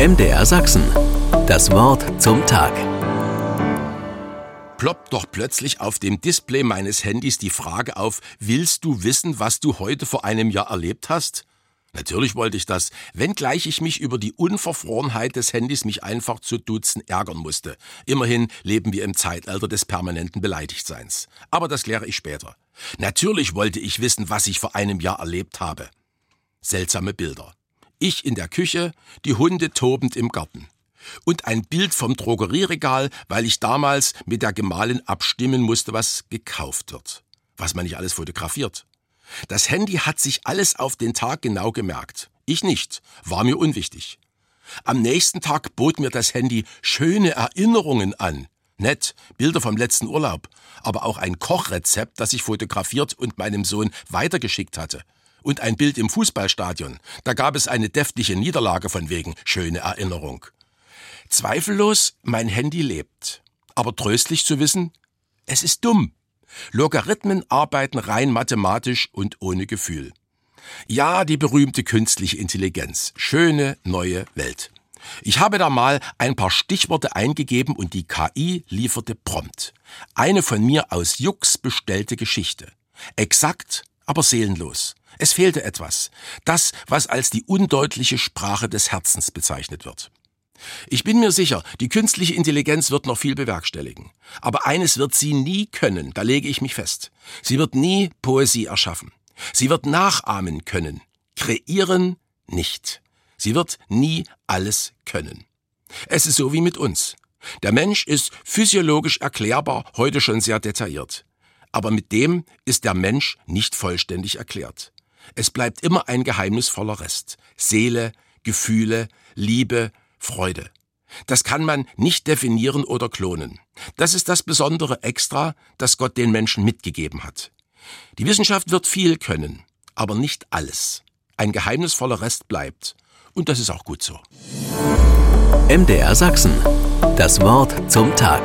MDR Sachsen. Das Wort zum Tag. Ploppt doch plötzlich auf dem Display meines Handys die Frage auf, willst du wissen, was du heute vor einem Jahr erlebt hast? Natürlich wollte ich das, wenngleich ich mich über die Unverfrorenheit des Handys mich einfach zu duzen ärgern musste. Immerhin leben wir im Zeitalter des permanenten Beleidigtseins. Aber das kläre ich später. Natürlich wollte ich wissen, was ich vor einem Jahr erlebt habe. Seltsame Bilder. Ich in der Küche, die Hunde tobend im Garten. Und ein Bild vom Drogerieregal, weil ich damals mit der Gemahlin abstimmen musste, was gekauft wird. Was man nicht alles fotografiert. Das Handy hat sich alles auf den Tag genau gemerkt. Ich nicht, war mir unwichtig. Am nächsten Tag bot mir das Handy schöne Erinnerungen an. Nett, Bilder vom letzten Urlaub, aber auch ein Kochrezept, das ich fotografiert und meinem Sohn weitergeschickt hatte. Und ein Bild im Fußballstadion. Da gab es eine deftige Niederlage von wegen schöne Erinnerung. Zweifellos, mein Handy lebt. Aber tröstlich zu wissen, es ist dumm. Logarithmen arbeiten rein mathematisch und ohne Gefühl. Ja, die berühmte künstliche Intelligenz. Schöne neue Welt. Ich habe da mal ein paar Stichworte eingegeben und die KI lieferte prompt. Eine von mir aus Jux bestellte Geschichte. Exakt, aber seelenlos. Es fehlte etwas. Das, was als die undeutliche Sprache des Herzens bezeichnet wird. Ich bin mir sicher, die künstliche Intelligenz wird noch viel bewerkstelligen. Aber eines wird sie nie können, da lege ich mich fest. Sie wird nie Poesie erschaffen. Sie wird nachahmen können. Kreieren nicht. Sie wird nie alles können. Es ist so wie mit uns. Der Mensch ist physiologisch erklärbar, heute schon sehr detailliert. Aber mit dem ist der Mensch nicht vollständig erklärt. Es bleibt immer ein geheimnisvoller Rest. Seele, Gefühle, Liebe, Freude. Das kann man nicht definieren oder klonen. Das ist das besondere Extra, das Gott den Menschen mitgegeben hat. Die Wissenschaft wird viel können, aber nicht alles. Ein geheimnisvoller Rest bleibt. Und das ist auch gut so. MDR Sachsen. Das Wort zum Tag.